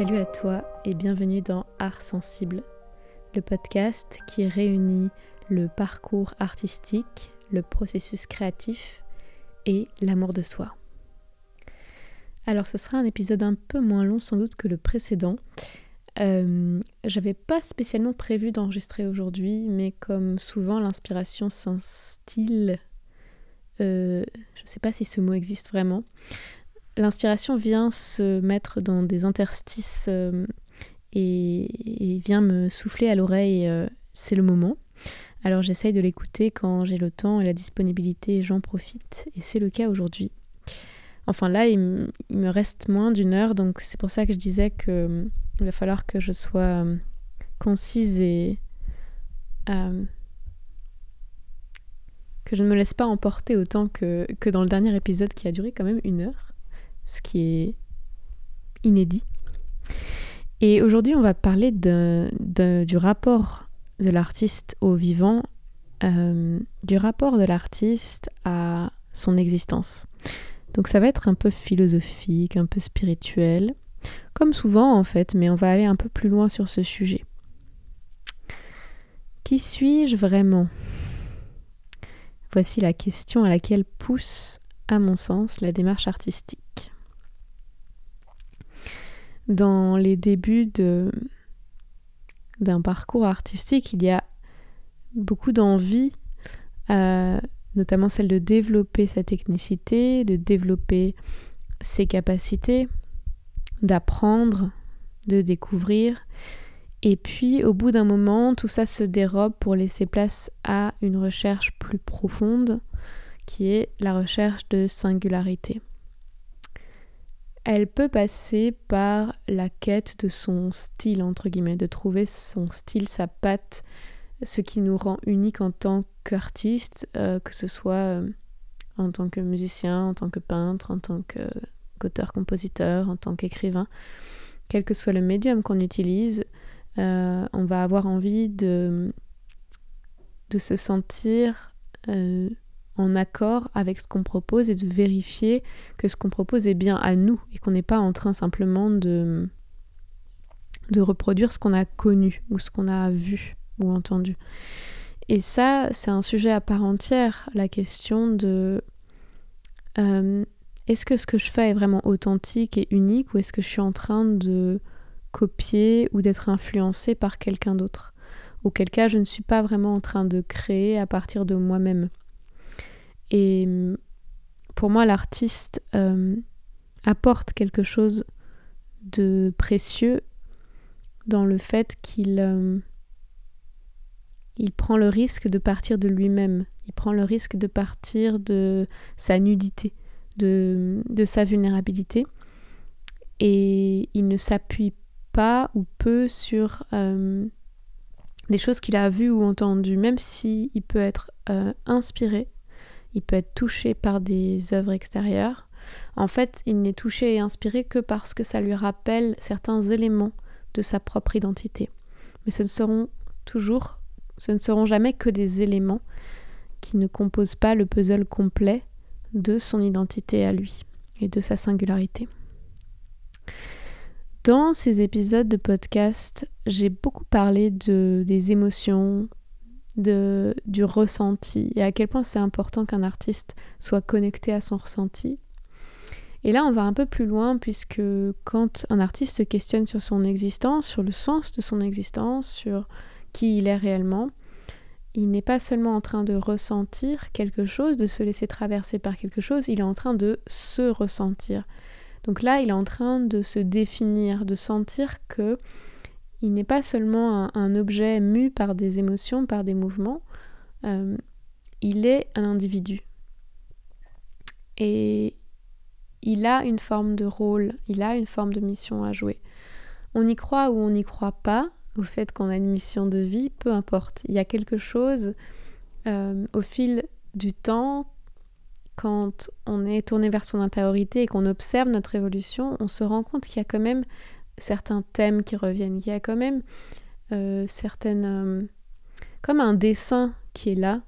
Salut à toi et bienvenue dans Art Sensible, le podcast qui réunit le parcours artistique, le processus créatif et l'amour de soi. Alors ce sera un épisode un peu moins long sans doute que le précédent. Euh, J'avais pas spécialement prévu d'enregistrer aujourd'hui, mais comme souvent l'inspiration s'instille, euh, je sais pas si ce mot existe vraiment, l'inspiration vient se mettre dans des interstices euh, et, vient me souffler à l'oreille, euh, c'est le moment. Alors j'essaye de l'écouter quand j'ai le temps et la disponibilité j'en profite, et c'est le cas aujourd'hui. Enfin là, il, me reste moins d'une heure, donc c'est pour ça que je disais qu'il euh, va falloir que je sois concise et que je ne me laisse pas emporter autant que, que dans le dernier épisode qui a duré quand même une heure ce qui est inédit. Et aujourd'hui, on va parler du rapport de l'artiste au vivant, euh, du rapport de l'artiste à son existence. Donc ça va être un peu philosophique, un peu spirituel, comme souvent en fait, mais on va aller un peu plus loin sur ce sujet. Qui suis-je vraiment? Voici la question à laquelle pousse, à mon sens, la démarche artistique dans les débuts d'un parcours artistique, il y a beaucoup d'envie, euh, notamment celle de développer sa technicité, de développer ses capacités, d'apprendre, de découvrir. Et puis, au bout d'un moment, tout ça se dérobe pour laisser place à une recherche plus profonde, qui est la recherche de singularité elle peut passer par la quête de son style, entre guillemets, de trouver son style, sa patte, ce qui nous rend unique en tant qu'artiste, euh, que ce soit euh, en tant que musicien, en tant que peintre, en tant qu'auteur-compositeur, en tant qu'écrivain. Quel que soit le médium qu'on utilise, euh, on va avoir envie de, de se sentir en accord avec ce qu'on propose et de vérifier que ce qu'on propose est bien à nous et qu'on n'est pas en train simplement de, de reproduire ce qu'on a connu ou ce qu'on a vu ou entendu. Et ça, c'est un sujet à part entière, la question de euh, est-ce que ce que je fais est vraiment authentique et unique ou est-ce que je suis en train de copier ou d'être influencé par quelqu'un d'autre? Auquel cas, je ne suis pas vraiment en train de créer à partir de moi-même. Et mm, pour moi, l'artiste euh, apporte quelque chose de précieux dans le fait qu'il euh, il prend le risque de partir de lui-même, il prend le risque de partir de sa nudité, de, sa vulnérabilité, et il ne s'appuie pas ou peu sur euh, des choses qu'il a vues ou entendues, même s'il il peut être inspiré il peut être touché par des œuvres extérieures. En fait, il n'est touché et inspiré que parce que ça lui rappelle certains éléments de sa propre identité. Mais ce ne seront toujours, ce ne seront jamais que des éléments qui ne composent pas le puzzle complet de son identité à lui et de sa singularité. Dans ces épisodes de podcast, j'ai beaucoup parlé de, des émotions, du ressenti et à quel point c'est important qu'un artiste soit connecté à son ressenti. Et là, on va un peu plus loin puisque quand un artiste se questionne sur son existence, sur le sens de son existence, sur qui il est réellement, il n'est pas seulement en train de ressentir quelque chose, de se laisser traverser par quelque chose, il est en train de se ressentir. Donc là, il est en train de se définir, de sentir que il n'est pas seulement un, objet mu par des émotions, par des mouvements, euh, il est un individu. Et il a une forme de rôle, il a une forme de mission à jouer. On y croit ou on n'y croit pas au fait qu'on a une mission de vie, peu importe. Il y a quelque chose euh, au fil du temps, quand on est tourné vers son intériorité et qu'on observe notre évolution, on se rend compte qu'il y a quand même certains thèmes qui reviennent. Il y a quand même euh, certaines... Euh, comme un dessin qui est là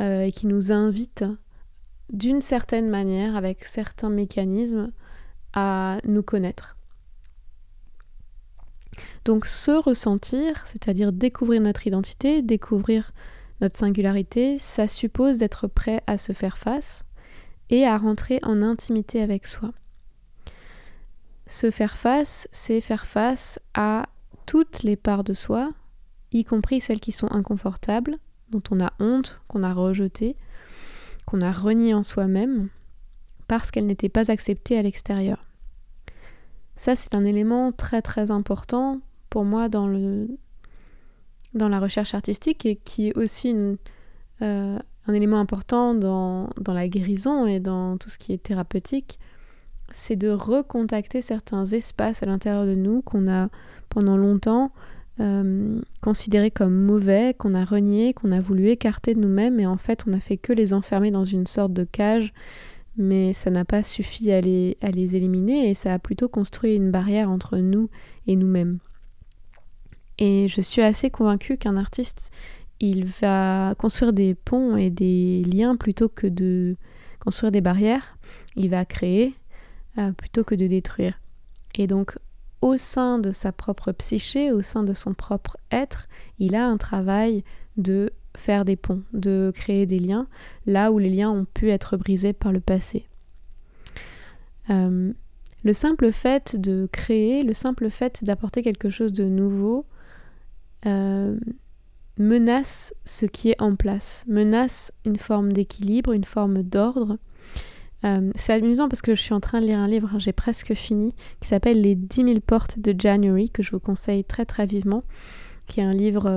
euh, et qui nous invite d'une certaine manière, avec certains mécanismes, à nous connaître. Donc se ressentir, c'est-à-dire découvrir notre identité, découvrir notre singularité, ça suppose d'être prêt à se faire face et à rentrer en intimité avec soi. Se faire face, c'est faire face à toutes les parts de soi, y compris celles qui sont inconfortables, dont on a honte, qu'on a rejetées, qu'on a reniées en soi-même, parce qu'elles n'étaient pas acceptées à l'extérieur. Ça, c'est un élément très très important pour moi dans, la recherche artistique et qui est aussi euh, un élément important dans, la guérison et dans tout ce qui est thérapeutique. C'est de recontacter certains espaces à l'intérieur de nous qu'on a pendant longtemps euh, considérés comme mauvais, qu'on a reniés, qu'on a voulu écarter de nous-mêmes et en fait on a fait que les enfermer dans une sorte de cage mais ça n'a pas suffi à les, à les éliminer et ça a plutôt construit une barrière entre nous et nous-mêmes. Et je suis assez convaincue qu'un artiste, il va construire des ponts et des liens plutôt que de construire des barrières. Il va créer euh, plutôt que de détruire. Et donc, au sein de sa propre psyché, au sein de son propre être, il a un travail de faire des ponts, de créer des liens, là où les liens ont pu être brisés par le passé. Euh, le simple fait de créer, le simple fait d'apporter quelque chose de nouveau, euh, menace ce qui est en place, menace une forme d'équilibre, une forme d'ordre. Euh, c'est amusant parce que je suis en train de lire un livre, j'ai presque fini, qui s'appelle Les 10 000 portes de January, que je vous conseille très très vivement, qui est un livre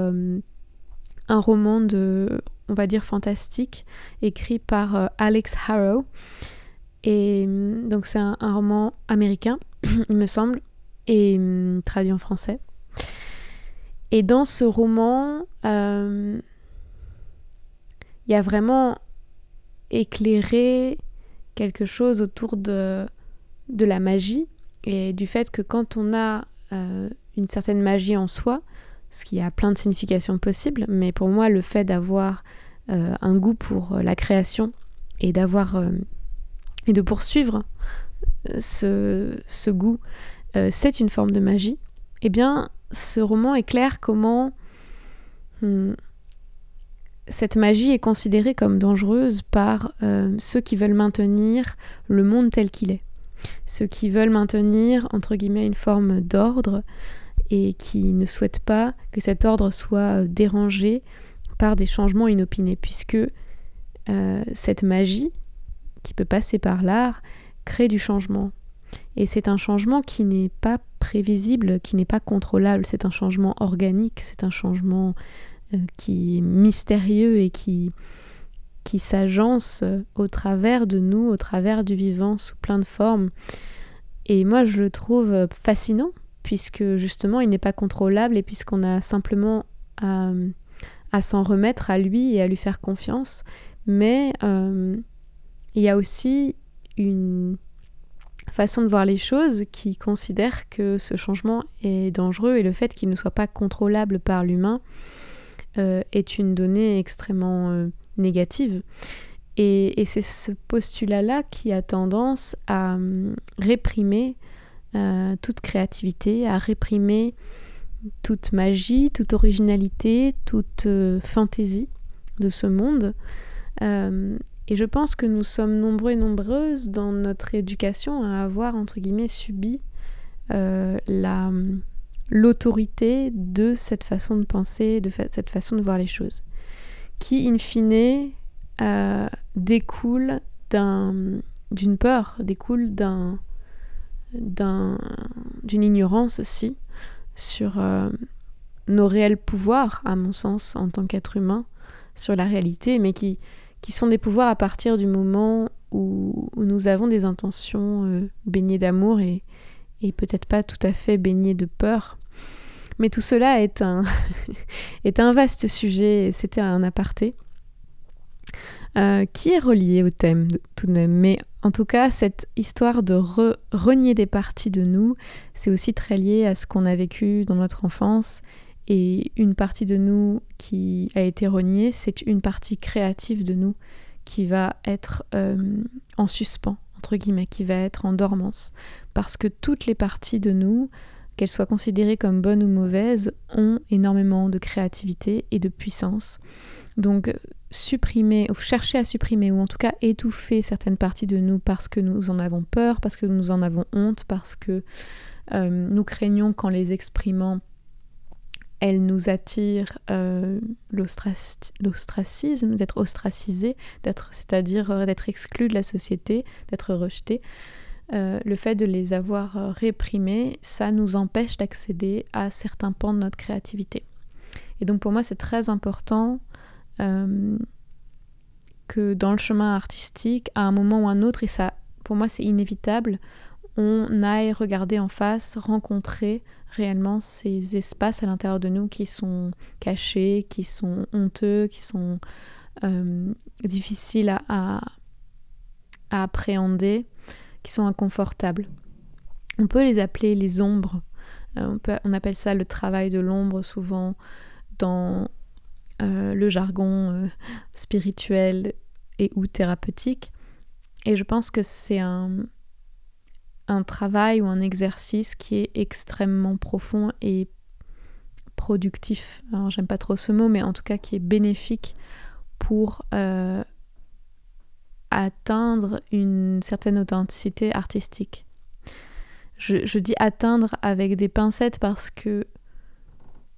un roman de, on va dire, fantastique, écrit par euh, Alex Harrow. Et mm, donc c'est un, roman américain, il me semble, et mm, traduit en français. Et dans ce roman, euh, il y a vraiment éclairé quelque chose autour de, la magie et du fait que quand on a euh, une certaine magie en soi, ce qui a plein de significations possibles, mais pour moi, le fait d'avoir euh, un goût pour euh, la création et d'avoir et de poursuivre ce, ce goût, c'est une forme de magie. Eh bien, ce roman éclaire comment hmm, cette magie est considérée comme dangereuse par ceux qui veulent maintenir le monde tel qu'il est, ceux qui veulent maintenir entre guillemets une forme d'ordre, et qui ne souhaite pas que cet ordre soit euh, dérangé par des changements inopinés, puisque euh, cette magie qui peut passer par l'art crée du changement. Et c'est un changement qui n'est pas prévisible, qui n'est pas contrôlable, c'est un changement organique, c'est un changement euh, qui est mystérieux et qui, qui s'agence au travers de nous, au travers du vivant, sous plein de formes. Et moi, je le trouve fascinant puisque justement il n'est pas contrôlable et puisqu'on a simplement à, s'en remettre à lui et à lui faire confiance. Mais euh, il y a aussi une façon de voir les choses qui considère que ce changement est dangereux et le fait qu'il ne soit pas contrôlable par l'humain euh, est une donnée extrêmement euh, négative. Et, c'est ce postulat-là qui a tendance à réprimer euh, toute créativité, à réprimer toute magie, toute originalité, toute fantaisie de ce monde. Et je pense que nous sommes nombreux et nombreuses dans notre éducation à avoir, entre guillemets, subi la, l'autorité de cette façon de penser, de cette façon de voir les choses, qui, in fine, découle d'un, d'une peur, découle d'un, d'une ignorance aussi sur euh, nos réels pouvoirs, à mon sens, en tant qu'être humain, sur la réalité, mais qui, qui sont des pouvoirs à partir du moment où, nous avons des intentions euh, baignées d'amour et, et peut-être pas tout à fait baignées de peur. Mais tout cela est un, vaste sujet, c'était un aparté. Euh, qui est relié au thème tout de même. Mais en tout cas, cette histoire de renier des parties de nous, c'est aussi très lié à ce qu'on a vécu dans notre enfance. Et une partie de nous qui a été reniée, c'est une partie créative de nous qui va être euh, en suspens, entre guillemets, qui va être en dormance. Parce que toutes les parties de nous qu'elles soient considérées comme bonnes ou mauvaises, ont énormément de créativité et de puissance. Donc supprimer, chercher à supprimer, ou en tout cas étouffer certaines parties de nous parce que nous en avons peur, parce que nous en avons honte, parce que euh, nous craignons qu'en les exprimant, elles nous attirent euh, l'ostracisme, d'être ostracisé, d'être, c'est-à-dire euh, d'être exclu de la société, d'être rejeté. Le fait de les avoir réprimés, ça nous empêche d'accéder à certains pans de notre créativité. Et donc pour moi, c'est très important euh, que dans le chemin artistique, à un moment ou un autre, et ça, pour moi, c'est inévitable, on aille regarder en face, rencontrer réellement ces espaces à l'intérieur de nous qui sont cachés, qui sont honteux, qui sont euh, difficiles à, appréhender, qui sont inconfortables. On peut les appeler les ombres. Euh, on, appelle ça le travail de l'ombre souvent dans euh, le jargon euh, spirituel et ou thérapeutique. Et je pense que c'est un, travail ou un exercice qui est extrêmement profond et productif. J'aime pas trop ce mot, mais en tout cas qui est bénéfique pour atteindre une certaine authenticité artistique. je, dis atteindre avec des pincettes parce que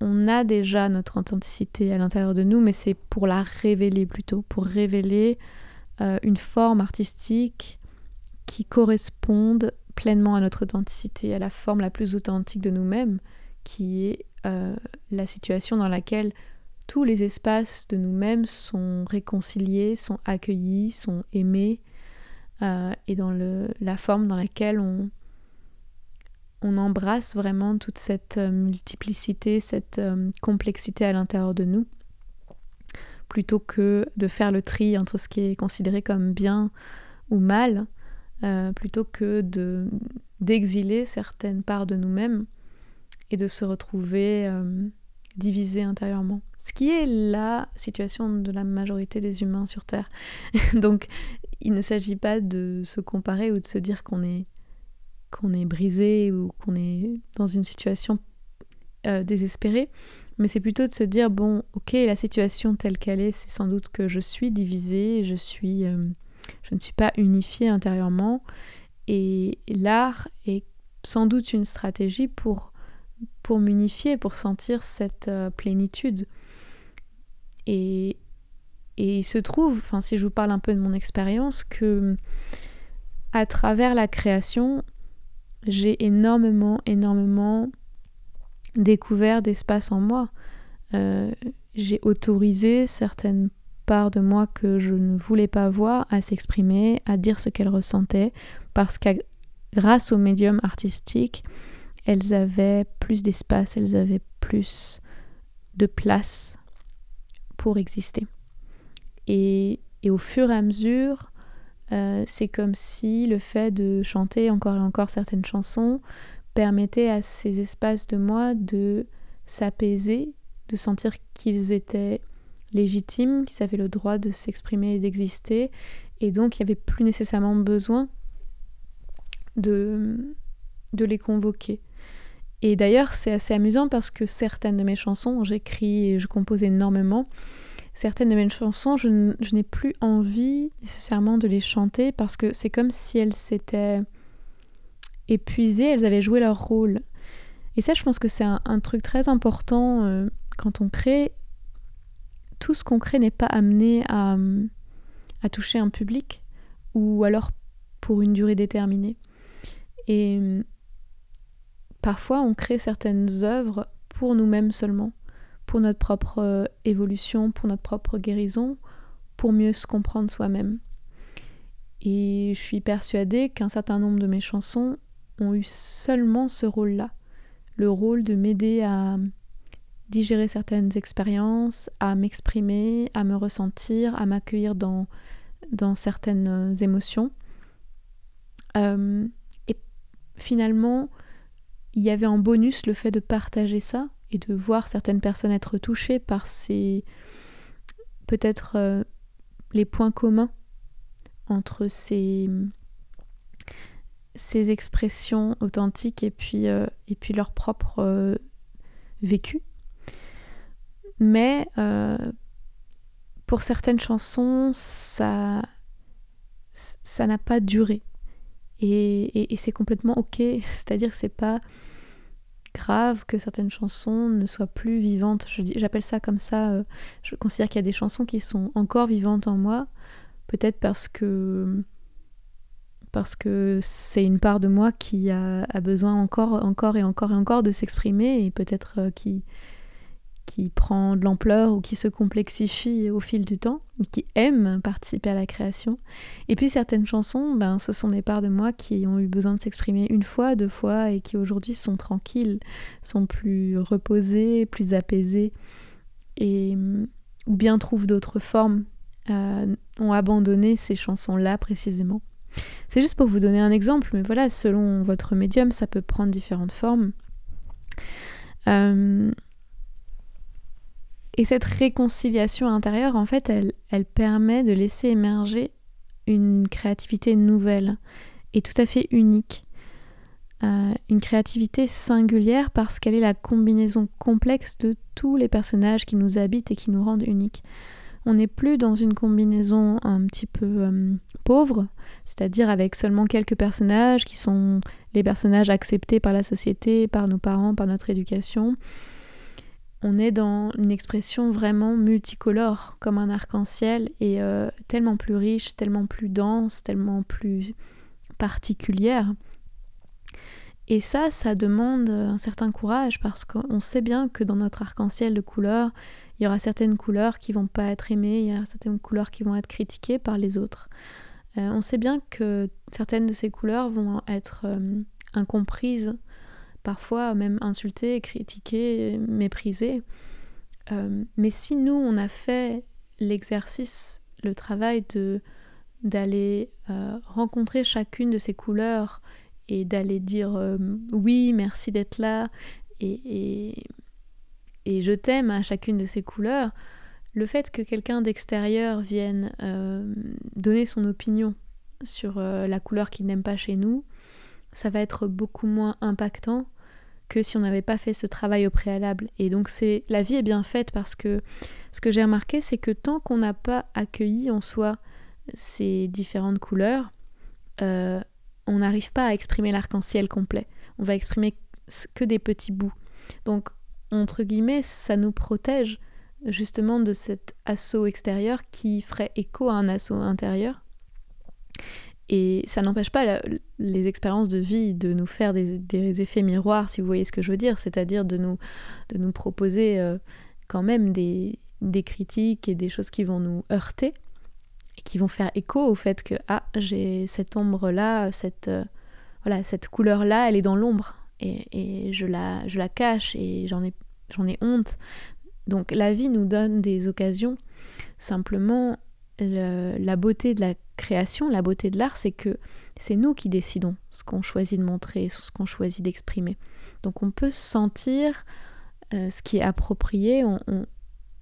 on a déjà notre authenticité à l'intérieur de nous, mais c'est pour la révéler plutôt, pour révéler euh, une forme artistique qui corresponde pleinement à notre authenticité, à la forme la plus authentique de nous-mêmes, qui est euh, la situation dans laquelle tous les espaces de nous-mêmes sont réconciliés, sont accueillis, sont aimés, euh, et dans la forme dans laquelle on, embrasse vraiment toute cette euh, multiplicité, cette euh, complexité à l'intérieur de nous, plutôt que de faire le tri entre ce qui est considéré comme bien ou mal, plutôt que de d'exiler certaines parts de nous-mêmes et de se retrouver divisés intérieurement. Ce qui est la situation de la majorité des humains sur Terre. Donc il ne s'agit pas de se comparer ou de se dire qu'on est est brisé ou qu'on est dans une situation euh, désespérée, mais c'est plutôt de se dire bon, ok, la situation telle qu'elle est, c'est sans doute que je suis divisée, je euh, je ne suis pas unifiée intérieurement, et l'art est sans doute une stratégie pour pour m'unifier, pour sentir cette euh, plénitude. Et, et il se trouve, si je vous parle un peu de mon expérience, que à travers la création, j'ai énormément, énormément découvert d'espace en moi. Euh, j'ai autorisé certaines parts de moi que je ne voulais pas voir à s'exprimer, à dire ce qu'elles ressentaient, parce que grâce au médium artistique, elles avaient plus d'espace, elles avaient plus de place pour exister. Et, au fur et à mesure, euh, c'est comme si le fait de chanter encore et encore certaines chansons permettait à ces espaces de moi de s'apaiser, de sentir qu'ils étaient légitimes, qu'ils avaient le droit de s'exprimer et d'exister, et donc il n'y avait plus nécessairement besoin de les convoquer. Et d'ailleurs, c'est assez amusant parce que certaines de mes chansons, j'écris et je compose énormément, certaines de mes chansons, je, n'ai plus envie nécessairement de les chanter parce que c'est comme si elles s'étaient épuisées, elles avaient joué leur rôle. Et ça, je pense que c'est un, truc très important euh, quand on crée. Tout ce qu'on crée n'est pas amené à, à toucher un public ou alors pour une durée déterminée. Et parfois, on crée certaines œuvres pour nous-mêmes seulement pour notre propre euh, évolution, pour notre propre guérison, pour mieux se comprendre soi-même. Et je suis persuadée qu'un certain nombre de mes chansons ont eu seulement ce rôle-là, le rôle de m'aider à digérer certaines expériences, à m'exprimer, à me ressentir, à m'accueillir dans, certaines euh, émotions. Euh, et finalement, il y avait en bonus le fait de partager ça, et de voir certaines personnes être touchées par ces peut-être euh, les points communs entre ces ces expressions authentiques et puis, euh, leur propre euh, vécu. Mais pour certaines chansons, ça ça n'a pas duré. Et, c'est complètement ok, c'est-à-dire que c'est pas grave que certaines chansons ne soient plus vivantes. J'appelle ça comme ça. je considère qu'il y a des chansons qui sont encore vivantes en moi, peut-être parce que parce que c'est une part de moi qui a, besoin encore, encore et encore et encore de s'exprimer et peut-être euh, qui, qui prend de l'ampleur ou qui se complexifie au fil du temps, qui aime participer à la création. Et puis certaines chansons, ben, ce sont des parts de moi qui ont eu besoin de s'exprimer une fois, deux fois et qui aujourd'hui sont tranquilles, sont plus reposées, plus apaisées et ou bien trouvent d'autres formes, euh, ont abandonné ces chansons-là précisément. C'est juste pour vous donner un exemple, mais voilà, selon votre médium, ça peut prendre différentes formes. Euh, et cette réconciliation intérieure, en fait, elle, elle permet de laisser émerger une créativité nouvelle et tout à fait unique. Euh, une créativité singulière parce qu'elle est la combinaison complexe de tous les personnages qui nous habitent et qui nous rendent uniques on n'est plus dans une combinaison un petit peu euh, pauvre, c'est-à-dire avec seulement quelques personnages qui sont les personnages acceptés par la société, par nos parents, par notre éducation. On est dans une expression vraiment multicolore, comme un arc-en-ciel, et euh, tellement plus riche, tellement plus dense, tellement plus particulière. Et ça, ça demande un certain courage parce qu'on sait bien que dans notre arc-en-ciel de couleurs, il y aura certaines couleurs qui vont pas être aimées, il y aura certaines couleurs qui vont être critiquées par les autres. Euh, on sait bien que certaines de ces couleurs vont être euh, incomprises, parfois même insultées, critiquées, méprisées. Euh, mais si nous, on a fait l'exercice, le travail de d'aller rencontrer chacune de ces couleurs et d'aller dire oui, merci d'être là, et, et je t'aime à chacune de ces couleurs, le fait que quelqu'un d'extérieur vienne euh, donner son opinion sur euh, la couleur qu'il n'aime pas chez nous, ça va être beaucoup moins impactant que si on n'avait pas fait ce travail au préalable. Et donc c'est la vie est bien faite parce que ce que j'ai remarqué, c'est que tant qu'on n'a pas accueilli en soi ces différentes couleurs, euh, on n'arrive pas à exprimer l'arc-en-ciel complet. On va exprimer que des petits bouts. Donc entre guillemets, ça nous protège justement de cet assaut extérieur qui ferait écho à un assaut intérieur. Et ça n'empêche pas les expériences de vie de nous faire des, effets miroirs, si vous voyez ce que je veux dire, c'est-à-dire de nous, de nous proposer euh, quand même des, critiques et des choses qui vont nous heurter, et qui vont faire écho au fait que ah j'ai cette ombre là, cette euh, voilà cette couleur là, elle est dans l'ombre et, je, la, je la cache et j'en ai, j'en ai honte. Donc la vie nous donne des occasions. Simplement, la beauté de la la beauté de l'art, c'est que c'est nous qui décidons ce qu'on choisit de montrer, ce qu'on choisit d'exprimer. Donc on peut sentir euh, ce qui est approprié.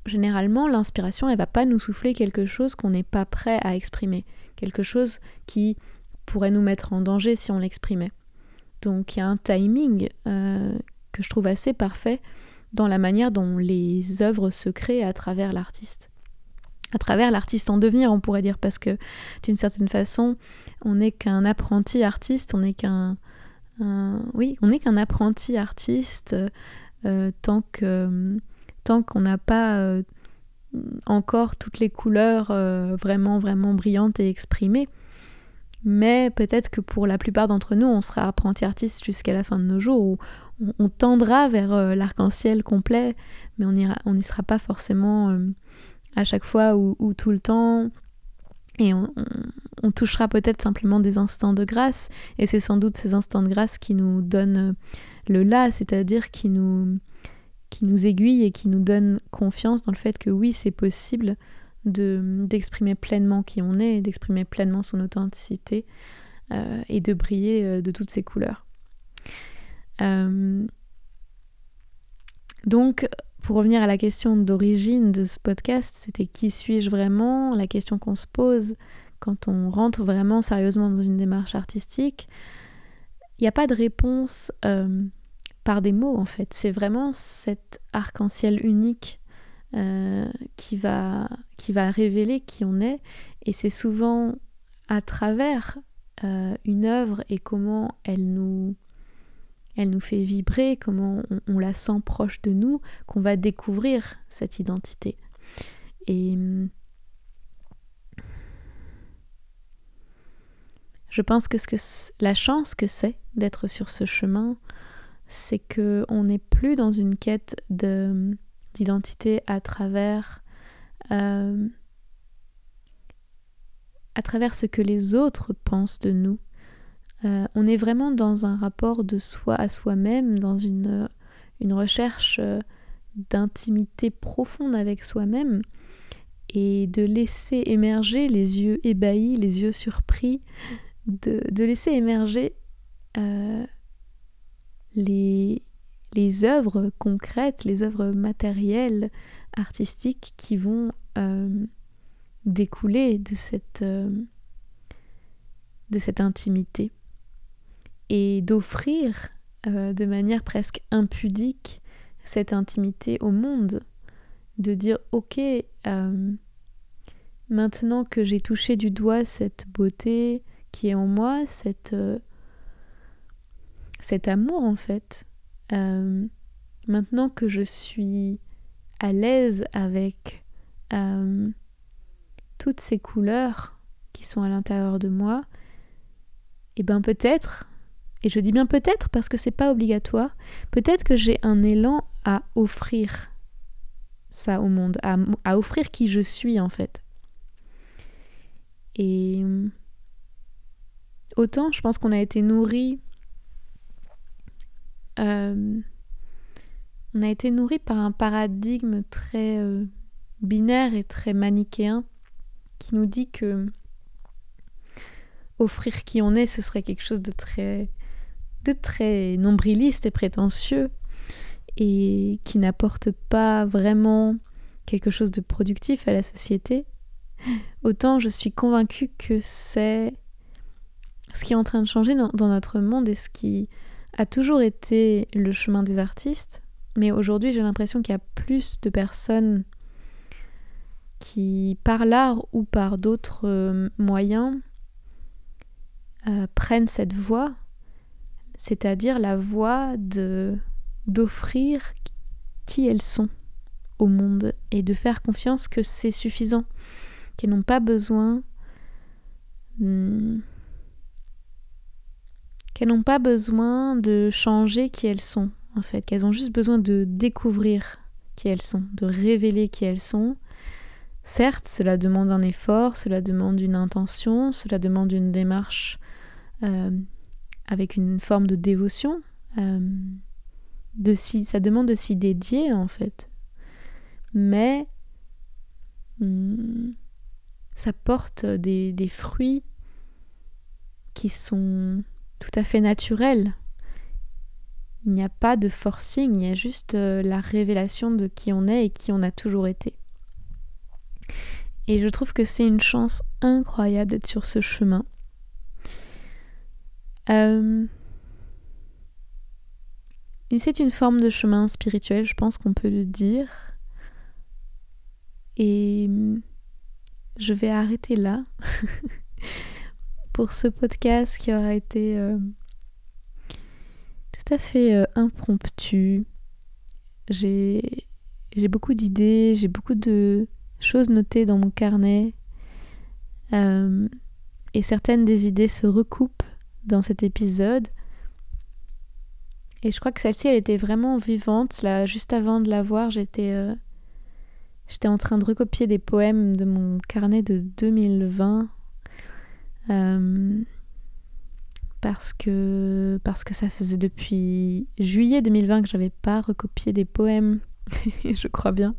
Généralement, l'inspiration, elle va pas nous souffler quelque chose qu'on n'est pas prêt à exprimer, quelque chose qui pourrait nous mettre en danger si on l'exprimait. Donc il y a un timing euh, que je trouve assez parfait dans la manière dont les œuvres se créent à travers l'artiste. À travers l'artiste en devenir, on pourrait dire, parce que d'une certaine façon, on n'est qu'un apprenti artiste, on n'est qu'un... oui, on n'est qu'un apprenti artiste euh, tant qu'on n'a pas euh, encore toutes les couleurs vraiment vraiment brillantes et exprimées. Mais peut-être que pour la plupart d'entre nous, on sera apprenti artiste jusqu'à la fin de nos jours, ou on, tendra vers euh, l'arc-en-ciel complet, mais on n'y sera pas forcément euh, à chaque fois ou, tout le temps. Et on, touchera peut-être simplement des instants de grâce, et c'est sans doute ces instants de grâce qui nous donnent le là, c'est-à-dire qui nous, qui nous aiguillent et qui nous donnent confiance dans le fait que oui, c'est possible d'exprimer pleinement qui on est, d'exprimer pleinement son authenticité euh, et de briller euh, de toutes ses couleurs. Euh, donc, pour revenir à la question d'origine de ce podcast, c'était qui suis-je vraiment? La question qu'on se pose quand on rentre vraiment sérieusement dans une démarche artistique, il n'y a pas de réponse euh, par des mots en fait. C'est vraiment cet arc-en-ciel unique euh, qui, va, qui va révéler qui on est. Et c'est souvent à travers euh, une œuvre et comment elle nous, elle nous fait vibrer, comment on, la sent proche de nous, qu'on va découvrir cette identité. Et je pense que, ce que la chance que c'est d'être sur ce chemin, c'est que on n'est plus dans une quête d'identité à travers euh, à travers ce que les autres pensent de nous. Euh, on est vraiment dans un rapport de soi à soi-même, dans une, une recherche euh, d'intimité profonde avec soi-même et de laisser émerger les yeux ébahis, les yeux surpris, de, laisser émerger euh, les, les œuvres concrètes, les œuvres matérielles, artistiques qui vont découler euh, de cette intimité et d'offrir euh, de manière presque impudique cette intimité au monde, de dire ok, euh, maintenant que j'ai touché du doigt cette beauté qui est en moi, cette, cet amour en fait, maintenant que je suis à l'aise avec toutes ces couleurs qui sont à l'intérieur de moi, et eh ben peut-être, et je dis bien peut-être parce que c'est pas obligatoire, peut-être que j'ai un élan à offrir ça au monde, à, offrir qui je suis en fait. Et autant je pense qu'on a été nourri, euh, on a été nourri par un paradigme très euh, binaire et très manichéen qui nous dit que offrir qui on est, ce serait quelque chose de très, très nombriliste et prétentieux et qui n'apporte pas vraiment quelque chose de productif à la société, autant je suis convaincue que c'est ce qui est en train de changer dans, dans, notre monde et ce qui a toujours été le chemin des artistes. Mais aujourd'hui, j'ai l'impression qu'il y a plus de personnes qui, par l'art ou par d'autres euh, moyens, euh, prennent cette voie, c'est-à-dire la voie de d'offrir qui elles sont au monde et de faire confiance que c'est suffisant, qu'elles n'ont pas besoin hmm, qu'elles n'ont pas besoin de changer qui elles sont en fait, qu'elles ont juste besoin de découvrir qui elles sont, de révéler qui elles sont. Certes, cela demande un effort, cela demande une intention, cela demande une démarche euh, avec une forme de dévotion. Euh, ça demande de s'y dédier en fait. Mais hmm, ça porte des, des fruits qui sont tout à fait naturels. Il n'y a pas de forcing, il y a juste euh, la révélation de qui on est et qui on a toujours été. Et je trouve que c'est une chance incroyable d'être sur ce chemin. Euh, c'est une forme de chemin spirituel, je pense qu'on peut le dire. Et je vais arrêter là pour ce podcast qui aura été euh, tout à fait euh, impromptu. J'ai beaucoup d'idées, j'ai beaucoup de choses notées dans mon carnet. Et certaines des idées se recoupent dans cet épisode. Et je crois que celle-ci, elle était vraiment vivante. Là, juste avant de la voir, j'étais, euh, en train de recopier des poèmes de mon carnet de 2020. Euh, parce que, parce que ça faisait depuis juillet 2020 que j'avais pas recopié des poèmes, je crois bien.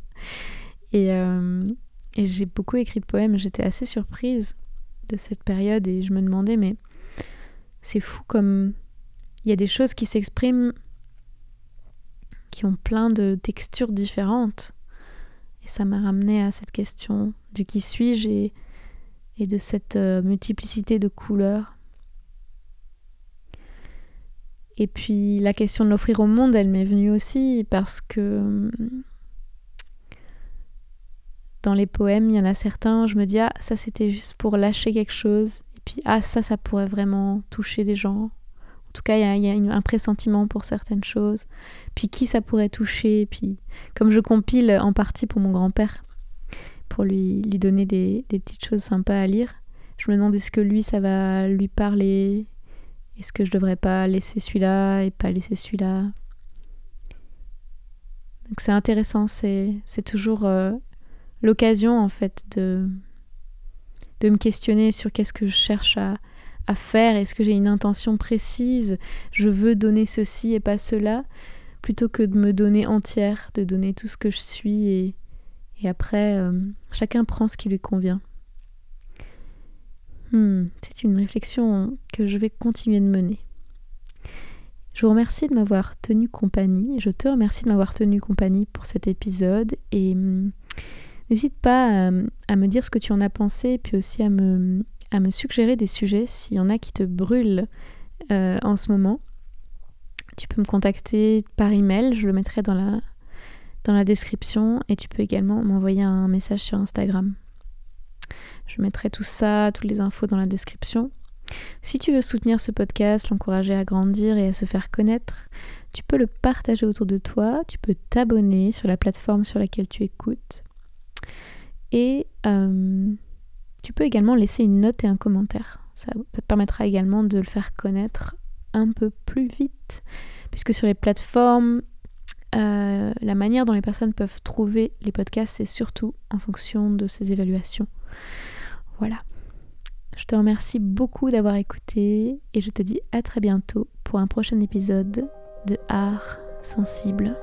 Euh, et, j'ai beaucoup écrit de poèmes. J'étais assez surprise de cette période et je me demandais, mais c'est fou comme il y a des choses qui s'expriment qui ont plein de textures différentes. Et ça m'a ramené à cette question du qui suis-je et, de cette euh, multiplicité de couleurs. Et puis la question de l'offrir au monde, elle m'est venue aussi parce que dans les poèmes, il y en a certains, je me dis, ah, ça c'était juste pour lâcher quelque chose. Puis, ah, ça, ça pourrait vraiment toucher des gens. En tout cas, il y a, un pressentiment pour certaines choses. Puis qui ça pourrait toucher? Puis comme je compile en partie pour mon grand-père, pour lui, lui donner des, des, petites choses sympas à lire, je me demande est-ce que lui, ça va lui parler? Est-ce que je devrais pas laisser celui-là et pas laisser celui-là? Donc c'est intéressant, c'est toujours euh, l'occasion en fait de, de me questionner sur qu'est-ce que je cherche à, faire, est-ce que j'ai une intention précise, je veux donner ceci et pas cela, plutôt que de me donner entière, de donner tout ce que je suis et, et après euh, chacun prend ce qui lui convient. Hmm, c'est une réflexion que je vais continuer de mener. Je vous remercie de m'avoir tenu compagnie. Je te remercie de m'avoir tenu compagnie pour cet épisode. Et hmm, n'hésite pas à, me dire ce que tu en as pensé, puis aussi à me, à me suggérer des sujets s'il y en a qui te brûlent euh, en ce moment. Tu peux me contacter par email, je le mettrai dans la, dans la description. Et tu peux également m'envoyer un message sur Instagram. Je mettrai tout ça, toutes les infos dans la description. Si tu veux soutenir ce podcast, l'encourager à grandir et à se faire connaître, tu peux le partager autour de toi, tu peux t'abonner sur la plateforme sur laquelle tu écoutes. Et euh, tu peux également laisser une note et un commentaire. Ça, te permettra également de le faire connaître un peu plus vite, puisque sur les plateformes, euh, la manière dont les personnes peuvent trouver les podcasts, c'est surtout en fonction de ces évaluations. Voilà. Je te remercie beaucoup d'avoir écouté et je te dis à très bientôt pour un prochain épisode de Art sensible.